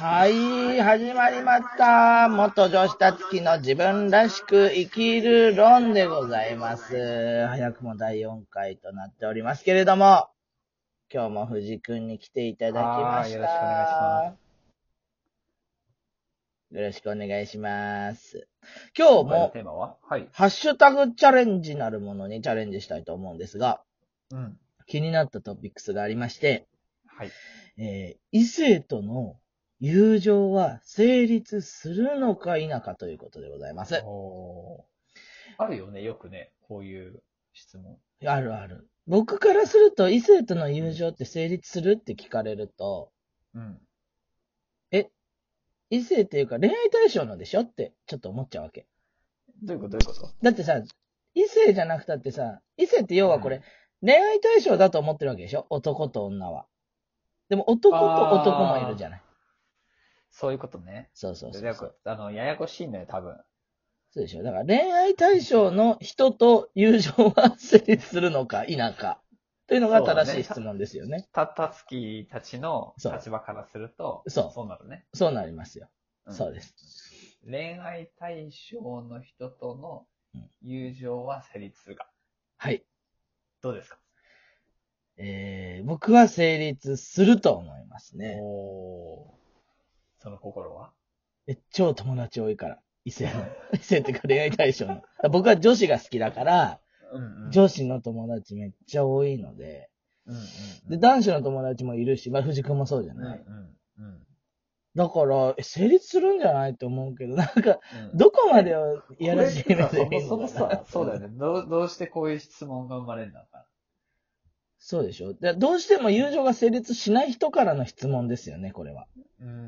はい、始まりました。元女子たつきの自分らしく生きる論でございます。早くも第4回となっておりますけれども、今日も藤くんに来ていただきました。はよろしくお願いします。今日今回のもテーマは？はい。ハッシュタグチャレンジなるものにチャレンジしたいと思うんですが、うん。気になったトピックスがありまして、はい。えー異性との友情は成立するのか否かということでございます。おーあるよね、よくね、こういう質問。あるある。僕からすると異性との友情って成立するって聞かれると、うん。異性っていうか恋愛対象のでしょってちょっと思っちゃうわけ。どういうことどういうこと？だってさ、異性じゃなくたってさ、異性って要はこれ、うん恋愛対象だと思ってるわけでしょ？男と女は。でも男と男もいるじゃない。そういうことね。そうそうそうそう。あの、ややこしいのよ、多分。そうでしょだから恋愛対象の人と友情は成立するのか否か。というのが正しい質問ですよね。た、たつきたちの立場からすると、そうそうなるね。そうなりますよ。うんそうです。恋愛対象の人とのうん友情は成立するか。はい。どうですか？えー、僕は成立すると思いますね。おーその心は？え、超友達多いから。異性の。異性っていうか恋愛対象の。僕は女子が好きだから、うんうん。女子の友達めっちゃ多いので、うんうんで、男子の友達もいるし、まあ、藤君もそうじゃうん。ない？うんうんだから、え成立するんじゃないと思うけど、なんか、うん。どこまでをいやらしい目でるものかなそもさ、そうだよね。どう、どうしてこういう質問が生まれるのかそうでしょでどうしても友情が成立しない人からの質問ですよね、これは。な。うんうん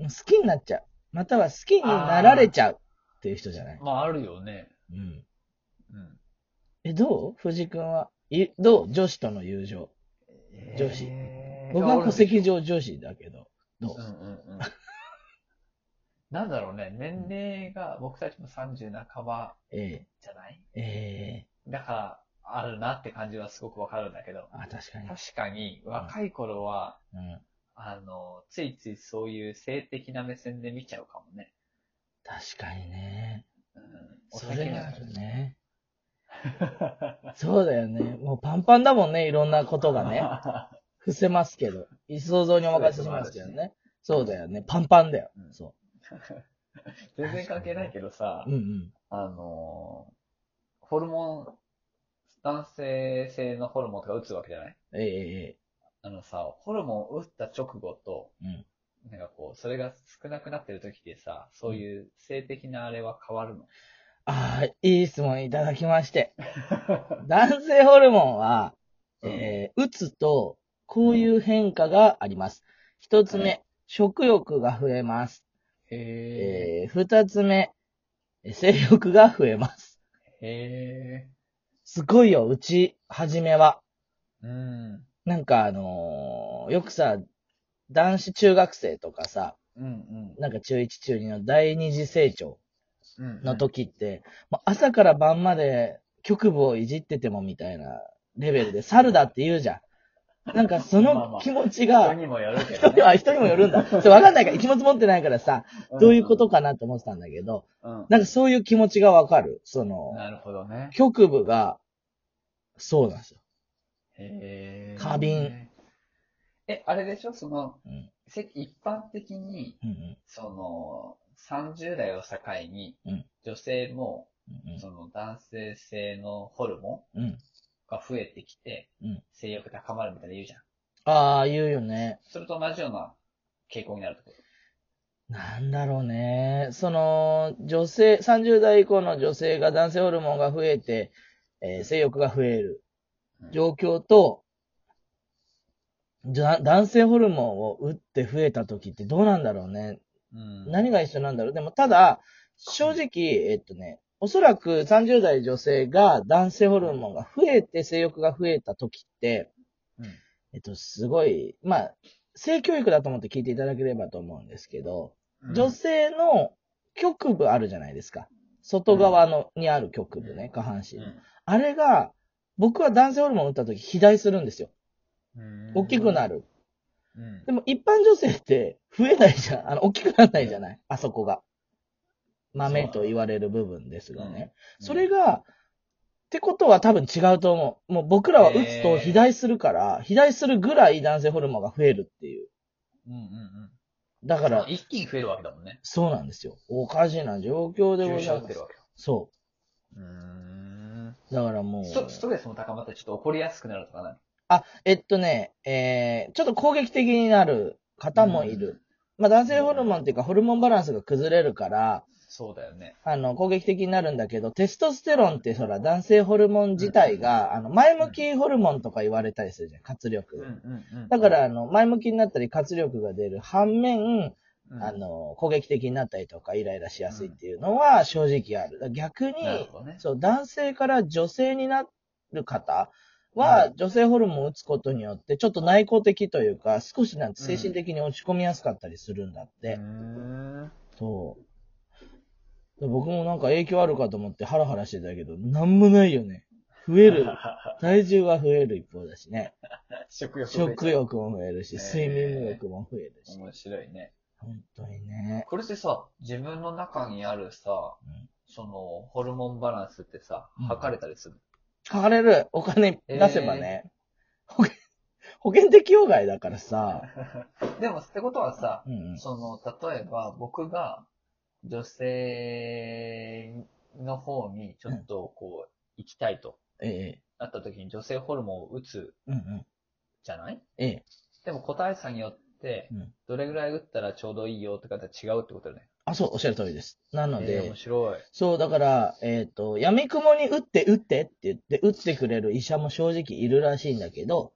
うん好きになっちゃう。または好きになられちゃうっていう人じゃないうん。まあ、あるよね。うん。うん。え、どう？藤君は？いどう？女子との友情。女子えー僕は戸籍上女子だけど。どう？うんうんうん。なんだろうね。年齢が僕たちも30半ばえじゃない？ええだから、あるなって感じはすごくわかるんだけど。あ、確かに。確かに、若い頃は、うん。あの、ついついそういう性的な目線で見ちゃうかもね。確かにね。うん。それがあるね。ね。そうだよね。もうパンパンだもんね、いろんなことがね。伏せますけど。想像にお任せしますけどね。そうだよね。パンパンだよ。うんそ 全然関係ないけどさう。うん、うん。あのーホルモン、男性性のホルモンとか打つわけじゃない？ええええあのさ、ホルモン打った直後と、うんなんかこう、それが少なくなってる時ってさ、そういう性的なあれは変わるの？ああ、いい質問いただきまして。男性ホルモンは、えー、打つと、こういう変化があります。一つ目、食欲が増えます。へえー、二つ目、性欲が増えます。ー。へすごいよ、うち、はじめは。ー。うん。なんかあのーよくさ、男子中学生とかさ、うんうん。なんか中1中2の第二次成長うんの時って、もう朝から晩まで局部をいじっててもみたいなレベルで猿だって言うじゃん。なんかその気持ち人が、にもよるけ人には、どね。人にもよるんだ。それわかんないから、気持ち持ってないからさ、どういうことかなと思ってたんだけど、うん。なんかそういう気持ちがわかる。その、なるほどね。局部が、そうなんですよ。へー。過敏。え、あれでしょ？その、うん。せ一般的に、うんうん。その、30代を境にうん、女性も、うんその男性性のホルモン？うん。うん。が増えてきて、うん性欲高まるみたいな言うじゃん。ああ、言うよね。それと同じような傾向になるってこなんだろうね。その、女性、30代以降の女性が男性ホルモンが増えて、えー性欲が増えると。状況と、じゃ男性ホルモンを打って増えた時ってどうなんだろうね。うん。何が一緒なんだろう。でも、ただ、正直、えっとね、おそらく30代女性が男性ホルモンが増えて性欲が増えた時って、うんえっと、すごい、まあ、性教育だと思って聞いていただければと思うんですけど、女性の局部あるじゃないですか。外側の、にある局部ね、下半身。あれが、僕は男性ホルモン打った時肥大するんですよ。うん大きくなる。うん。でも一般女性って増えないじゃん。あの、大きくならないじゃない？あそこが。豆と言われる部分ですがね。それが、が、ってことは多分違うと思う。もう僕らは打つと肥大するから、肥大するぐらい男性ホルモンが増えるっていう。うんうんうん。だから、一気に増えるわけだもんね。そうなんですよ。おかしな状況でご注ざいます射打ってる。わけだ。そうーん。う。だからもう。ストストレスも高まってちょっと怒りやすくなるとかない？あ、えっとね、えー、ちょっと攻撃的になる方もいる。まあ男性ホルモンっていうかホルモンバランスが崩れるから、そうだよね。あの、攻撃的になるんだけど、テストステロンってほら、男性ホルモン自体が、あの、前向きホルモンとか言われたりするじゃん、活力。だから、あの、前向きになったり活力が出る反面、うん、あの、攻撃的になったりとか、イライラしやすいっていうのは正直ある。逆に、ね。そう、男性から女性になる方は、女性ホルモンを打つことによって、ちょっと内向的というか、少しなんて精神的に落ち込みやすかったりするんだって。うーん。そう。で僕もなんか影響あるかと思ってハラハラしてたけど、なんもないよね。増える。体重が増える一方だしね。食欲。食。欲も増えるし、睡眠欲も増えるし。面白いね。本当にね。これってさ、自分の中にあるさ、うんその、ホルモンバランスってさうん、測れたりする、書かれる。お金出せばね。保険、保険適用外だからさ。でも、ってことはさ、うんうん。その、例えば僕が女性の方にちょっとこう、行きたいとええ。なった時に女性ホルモンを打つうんうん。じゃない？ええ。でも個体差によってうん、どれぐらい打ったらちょうどいいよって方は違うってことだよね。あ、そう、おっしゃる通りです。なのえーで面、白い。そう、だから、えっ、と、闇雲に打って打ってって言って、打ってくれる医者も正直いるらしいんだけど、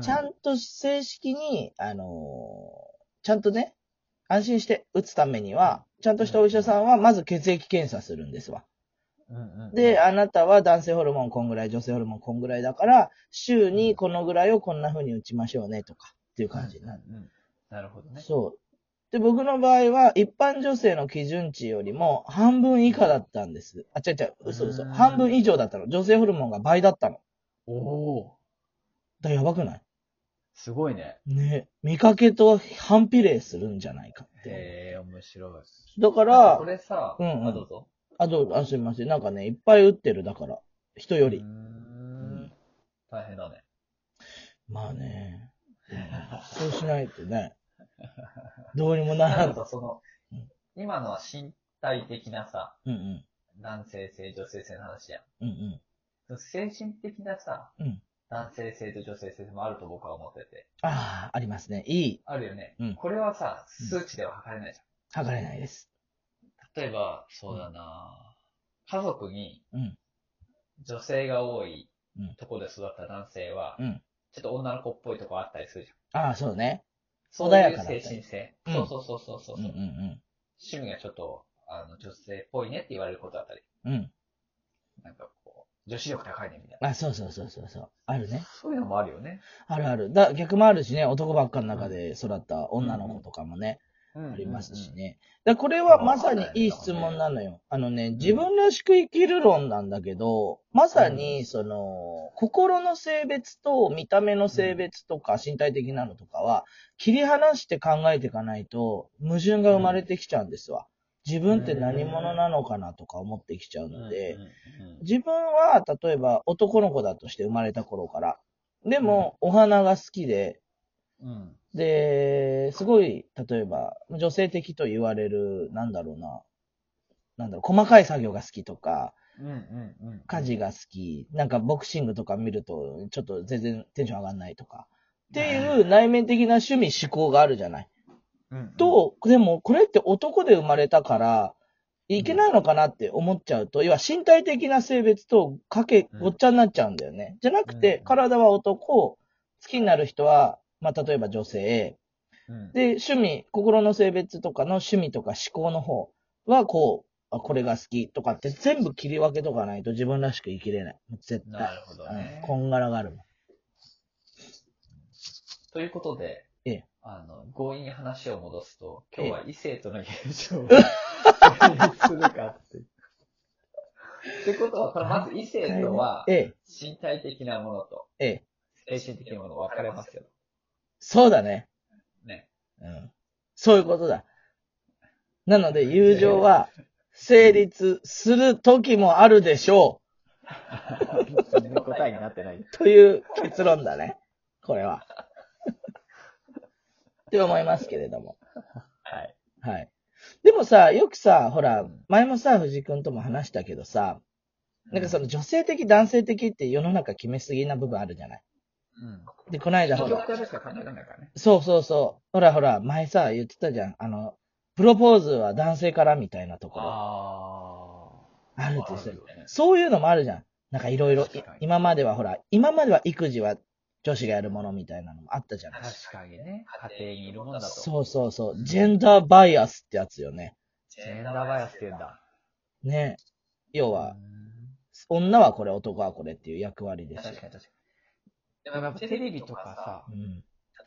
ちゃんと正式に、あのーちゃんとね、安心して打つためには、ちゃんとしたお医者さんは、まず血液検査するんですわ。で、あなたは男性ホルモンこんぐらい、女性ホルモンこんぐらいだから、週にこのぐらいをこんな風に打ちましょうね、とか、っていう感じになる。うんうんなるほどね。そう。で、僕の場合は、一般女性の基準値よりも半分以下だったんです。あ、違う違う、嘘嘘。うん半分以上だったの。女性ホルモンが倍だったの。おおだやばくない？すごいね。ね見かけと反比例するんじゃないかって。へえ、面白い。だからこ、れさ、うんうんあ、どうぞ。あ、どうあ、すみません。なんかね、いっぱい打ってる、だから。人より。うーん大変だね。まあね。そうしないとね。どうにもならん。なそのうん、今のは身体的なさ、うんうん。男性性、女性性の話やん。うんうん。精神的なさ、うん男性性と女性性もあると僕は思ってて。ああ、ありますね。いい。あるよね。うんこれはさ、数値では測れないじ測れないです。ゃん。例えば、そうだな、家族にうん。女性が多いうんところで育った男性は、うん。ちょっと女の子っぽいとこあったりするじゃん。ああ、そうね。そういう精神性。うんそうそうそうそうそう。うんうん趣味がちょっと、あの、女性っぽいねって言われることだったり、うん。うん。なんか女子力高いねみたいな。あ、そうそうそうそうそう。あるね。そういうのもあるよね。あるある。だ、逆もあるしね、男ばっかの中で育った女の子とかもね、あありますし。ね。だこれはまさにいい質問なのよ。あのね、自分らしく生きる論なんだけど、まさに、その、心の性別と見た目の性別とか身体的なのとかは、切り離して考えていかないと、矛盾が生まれてきちゃうんですわ。自分って何者なのかなとか思ってきちゃうので、自分は、例えば男の子だとして生まれた頃から、でも、お花が好きで、うん。で、すごい、例えば、女性的と言われる、なんだろうな、なんだろう、細かい作業が好きとか。家事が好き、なんかボクシングとか見ると、ちょっと全然テンション上がんないとか、っていう内面的な趣味思考があるじゃない。と、でも、これって男で生まれたから、いけないのかなって思っちゃうと、要は身体的な性別とかけ、ごっちゃになっちゃうんだよね。じゃなくてう、ん体は男、好きになる人は、まあ、例えば女性、うん、で、趣味、心の性別とかの趣味とか思考の方は、こう、あこれが好きとかって全部切り分けとかないと自分らしく生きれない。絶対。なるほどねうん。こんがらがるもん。ということで、ええあの、強引に話を戻すと、今日は異性との現象を するかっていう。ってことは、これまず異性とはえ、え、身体的なものとええ。精神的なもの分かれますよ。そうだね。うん。そういうことだ。なので、友情は成立する時もあるでしょ全然 答えになってない。う。という結論だね。これは。って思いますけれども。はい。はい。でもさ、よくさ、ほら、前もさ、藤井くんとも話したけどさ、なんかその女性的、男性的って世の中決めすぎな部分あるじゃない？うん。で、この間ほら。そうそうそう。ほらほら、前さ、言ってたじゃん。あの、プロポーズは男性からみたいなところ。ああ。あるって。そういうのもあるじゃん。なんかいろいろ今まではほら、今までは育児は女子がやるものみたいなのもあったじゃない確かにね。家庭にいるもんだと。そうそうそう。ジェンダーバイアスってやつよね。ジェンダーバイアスって言うんだ。ね。要は、うん女はこれ、男はこれっていう役割ですよ確か。に確かに。でもやっぱテレビとかさ、うん。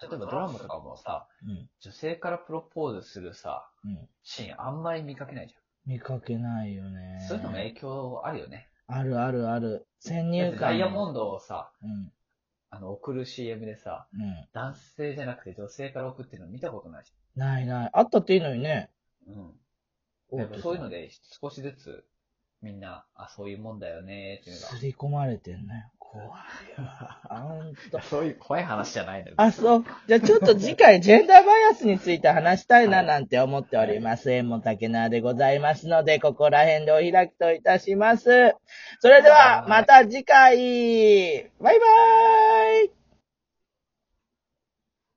例えばドラマとかもさ、うん。女性からプロポーズするさ、うん。シーンあんまり見かけないじ見かけないよゃねん。。そういうのも影響あるよね。あるあるある。先入観。ダイヤモンドをさ、うん。あの、送る CM でさ、うん。男性じゃなくて女性から送ってるの見たことないし。ないない。あったっていいのにね。うん。やっぱそういうので少しずつみんな、あ、そういうもんだよねっていうのが。すり込まれてんね。怖いわ。そういう怖い話じゃないのよ。あ、そう。じゃあちょっと次回、ジェンダーバイアスについて話したいななんて思っております。縁も竹縄でございますので、ここら辺でお開きといたします。それでは、また次回バイバーイ